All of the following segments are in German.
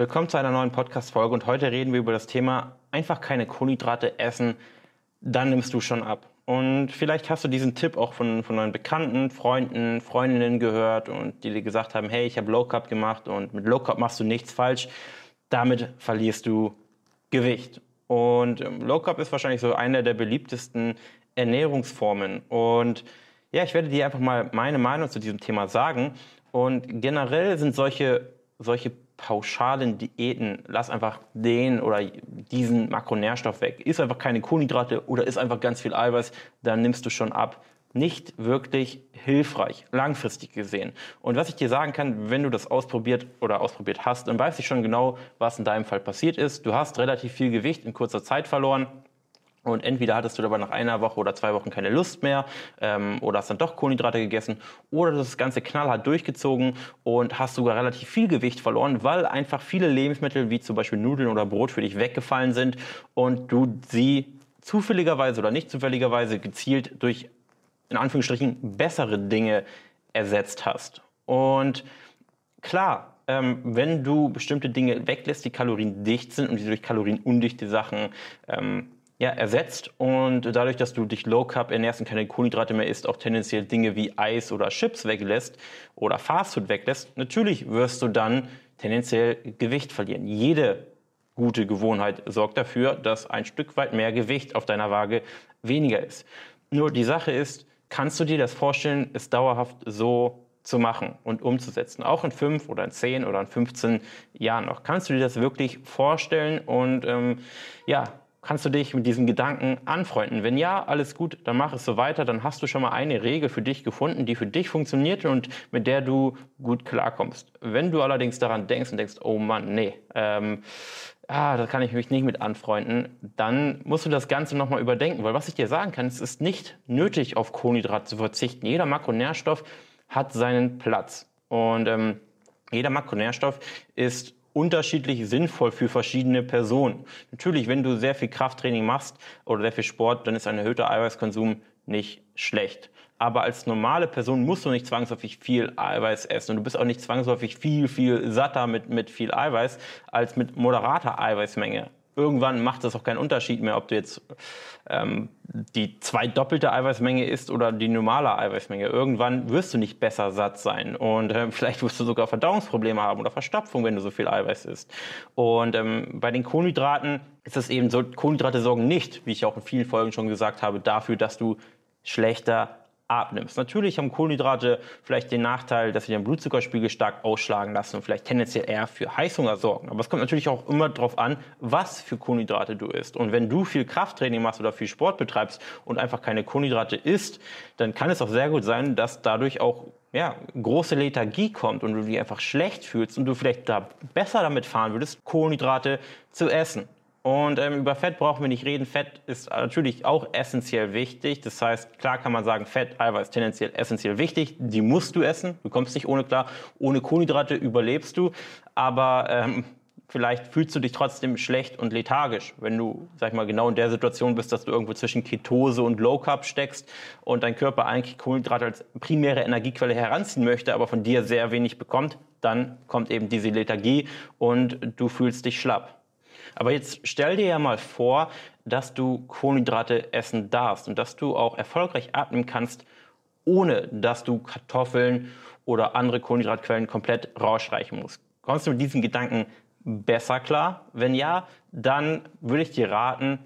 Willkommen zu einer neuen Podcast-Folge und heute reden wir über das Thema einfach keine Kohlenhydrate essen, dann nimmst du schon ab. Und vielleicht hast du diesen Tipp auch von, von deinen Bekannten, Freunden, Freundinnen gehört und die dir gesagt haben, hey, ich habe Low Carb gemacht und mit Low Carb machst du nichts falsch. Damit verlierst du Gewicht. Und ähm, Low Carb ist wahrscheinlich so eine der beliebtesten Ernährungsformen. Und ja, ich werde dir einfach mal meine Meinung zu diesem Thema sagen. Und generell sind solche, solche pauschalen Diäten, lass einfach den oder diesen Makronährstoff weg, isst einfach keine Kohlenhydrate oder isst einfach ganz viel Eiweiß, dann nimmst du schon ab. Nicht wirklich hilfreich, langfristig gesehen. Und was ich dir sagen kann, wenn du das ausprobiert oder ausprobiert hast, dann weißt du schon genau, was in deinem Fall passiert ist. Du hast relativ viel Gewicht in kurzer Zeit verloren und entweder hattest du dabei nach einer Woche oder zwei Wochen keine Lust mehr ähm, oder hast dann doch Kohlenhydrate gegessen oder das Ganze knallhart durchgezogen und hast sogar relativ viel Gewicht verloren, weil einfach viele Lebensmittel wie zum Beispiel Nudeln oder Brot für dich weggefallen sind und du sie zufälligerweise oder nicht zufälligerweise gezielt durch in Anführungsstrichen bessere Dinge ersetzt hast. Und klar, ähm, wenn du bestimmte Dinge weglässt, die kaloriendicht sind und die durch kalorienundichte Sachen ähm, ja, ersetzt und dadurch, dass du dich Low Carb ernährst und keine Kohlenhydrate mehr isst, auch tendenziell Dinge wie Eis oder Chips weglässt oder Fastfood weglässt, natürlich wirst du dann tendenziell Gewicht verlieren. Jede gute Gewohnheit sorgt dafür, dass ein Stück weit mehr Gewicht auf deiner Waage weniger ist. Nur die Sache ist, kannst du dir das vorstellen, es dauerhaft so zu machen und umzusetzen, auch in fünf oder in zehn oder in 15 Jahren noch. Kannst du dir das wirklich vorstellen und ähm, ja, Kannst du dich mit diesen Gedanken anfreunden? Wenn ja, alles gut, dann mach es so weiter. Dann hast du schon mal eine Regel für dich gefunden, die für dich funktioniert und mit der du gut klarkommst. Wenn du allerdings daran denkst und denkst, oh Mann, nee, ähm, ah, da kann ich mich nicht mit anfreunden, dann musst du das Ganze nochmal überdenken. Weil was ich dir sagen kann, es ist nicht nötig, auf Kohlenhydrate zu verzichten. Jeder Makronährstoff hat seinen Platz. Und ähm, jeder Makronährstoff ist unterschiedlich sinnvoll für verschiedene Personen. Natürlich, wenn du sehr viel Krafttraining machst oder sehr viel Sport, dann ist ein erhöhter Eiweißkonsum nicht schlecht. Aber als normale Person musst du nicht zwangsläufig viel Eiweiß essen. Und du bist auch nicht zwangsläufig viel, viel satter mit, mit viel Eiweiß als mit moderater Eiweißmenge irgendwann macht es auch keinen Unterschied mehr, ob du jetzt ähm, die zwei doppelte Eiweißmenge isst oder die normale Eiweißmenge. Irgendwann wirst du nicht besser satt sein und äh, vielleicht wirst du sogar Verdauungsprobleme haben oder Verstopfung, wenn du so viel Eiweiß isst. Und ähm, bei den Kohlenhydraten ist es eben so, Kohlenhydrate sorgen nicht, wie ich auch in vielen Folgen schon gesagt habe, dafür, dass du schlechter abnimmst. Natürlich haben Kohlenhydrate vielleicht den Nachteil, dass sie den Blutzuckerspiegel stark ausschlagen lassen und vielleicht tendenziell eher für Heißhunger sorgen. Aber es kommt natürlich auch immer darauf an, was für Kohlenhydrate du isst. Und wenn du viel Krafttraining machst oder viel Sport betreibst und einfach keine Kohlenhydrate isst, dann kann es auch sehr gut sein, dass dadurch auch ja, große Lethargie kommt und du dich einfach schlecht fühlst und du vielleicht da besser damit fahren würdest, Kohlenhydrate zu essen. Und ähm, über Fett brauchen wir nicht reden. Fett ist natürlich auch essentiell wichtig. Das heißt, klar kann man sagen, Fett, Eiweiß tendenziell essentiell wichtig. Die musst du essen. Du kommst nicht ohne klar. Ohne Kohlenhydrate überlebst du. Aber ähm, vielleicht fühlst du dich trotzdem schlecht und lethargisch, wenn du, sag ich mal, genau in der Situation bist, dass du irgendwo zwischen Ketose und Low Carb steckst und dein Körper eigentlich Kohlenhydrate als primäre Energiequelle heranziehen möchte, aber von dir sehr wenig bekommt, dann kommt eben diese Lethargie und du fühlst dich schlapp. Aber jetzt stell dir ja mal vor, dass du Kohlenhydrate essen darfst und dass du auch erfolgreich abnehmen kannst, ohne dass du Kartoffeln oder andere Kohlenhydratquellen komplett rausstreichen musst. Kommst du mit diesen Gedanken besser klar? Wenn ja, dann würde ich dir raten,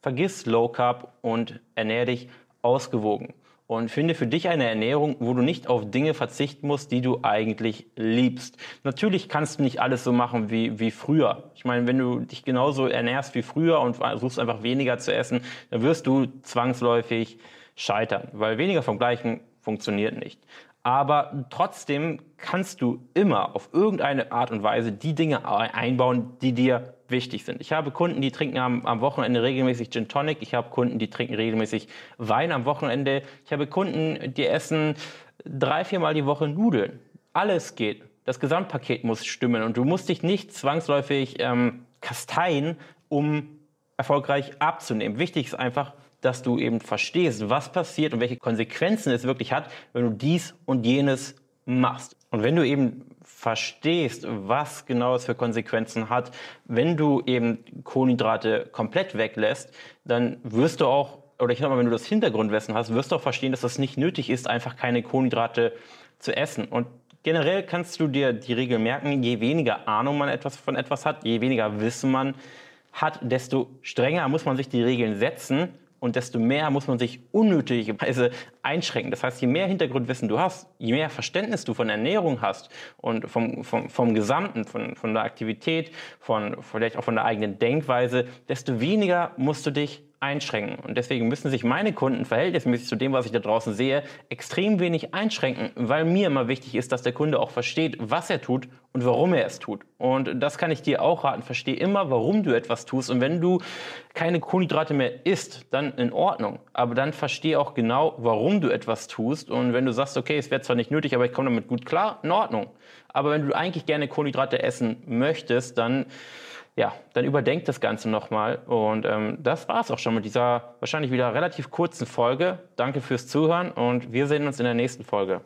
vergiss Low Carb und ernähre dich ausgewogen und finde für dich eine Ernährung, wo du nicht auf Dinge verzichten musst, die du eigentlich liebst. Natürlich kannst du nicht alles so machen wie, wie früher. Ich meine, wenn du dich genauso ernährst wie früher und versuchst einfach weniger zu essen, dann wirst du zwangsläufig scheitern, weil weniger vom Gleichen funktioniert nicht. Aber trotzdem kannst du immer auf irgendeine Art und Weise die Dinge einbauen, die dir wichtig sind. Ich habe Kunden, die trinken am, am, Wochenende regelmäßig Gin Tonic. Ich habe Kunden, die trinken regelmäßig Wein am Wochenende. Ich habe Kunden, die essen drei, viermal die Woche Nudeln. Alles geht. Das Gesamtpaket muss stimmen und du musst dich nicht zwangsläufig ähm, kasteien, um erfolgreich abzunehmen. Wichtig ist einfach, dass du eben verstehst, was passiert und welche Konsequenzen es wirklich hat, wenn du dies und jenes machst. Und wenn du eben verstehst, was genau es für Konsequenzen hat, wenn du eben Kohlenhydrate komplett weglässt, dann wirst du auch, oder ich sag mal, wenn du das Hintergrundwissen hast, wirst du auch verstehen, dass das nicht nötig ist, einfach keine Kohlenhydrate zu essen. Und generell kannst du dir die Regel merken, je weniger Ahnung man etwas von etwas hat, je weniger Wissen man hat, desto strenger muss man sich die Regeln setzen und desto mehr muss man sich unnötigerweise einschränken. Das heißt, je mehr Hintergrundwissen du hast, je mehr Verständnis du von Ernährung hast und vom, vom, vom Gesamten, von, von der Aktivität, von, vielleicht auch von der eigenen Denkweise, desto weniger musst du dich einschränken. Und deswegen müssen sich meine Kunden verhältnismäßig zu dem, was ich da draußen sehe, extrem wenig einschränken, weil mir immer wichtig ist, dass der Kunde auch versteht, was er tut und warum er es tut. Und das kann ich dir auch raten. Versteh immer, warum du etwas tust. Und wenn du keine Kohlenhydrate mehr isst, dann in Ordnung. Aber dann versteh auch genau, warum du etwas tust. Und wenn du sagst, okay, es wäre zwar nicht nötig, aber ich komme damit gut klar, in Ordnung. Aber wenn du eigentlich gerne Kohlenhydrate essen möchtest, dann ja, dann überdenkt das Ganze nochmal. Und ähm, das war es auch schon mit dieser wahrscheinlich wieder relativ kurzen Folge. Danke fürs Zuhören und wir sehen uns in der nächsten Folge.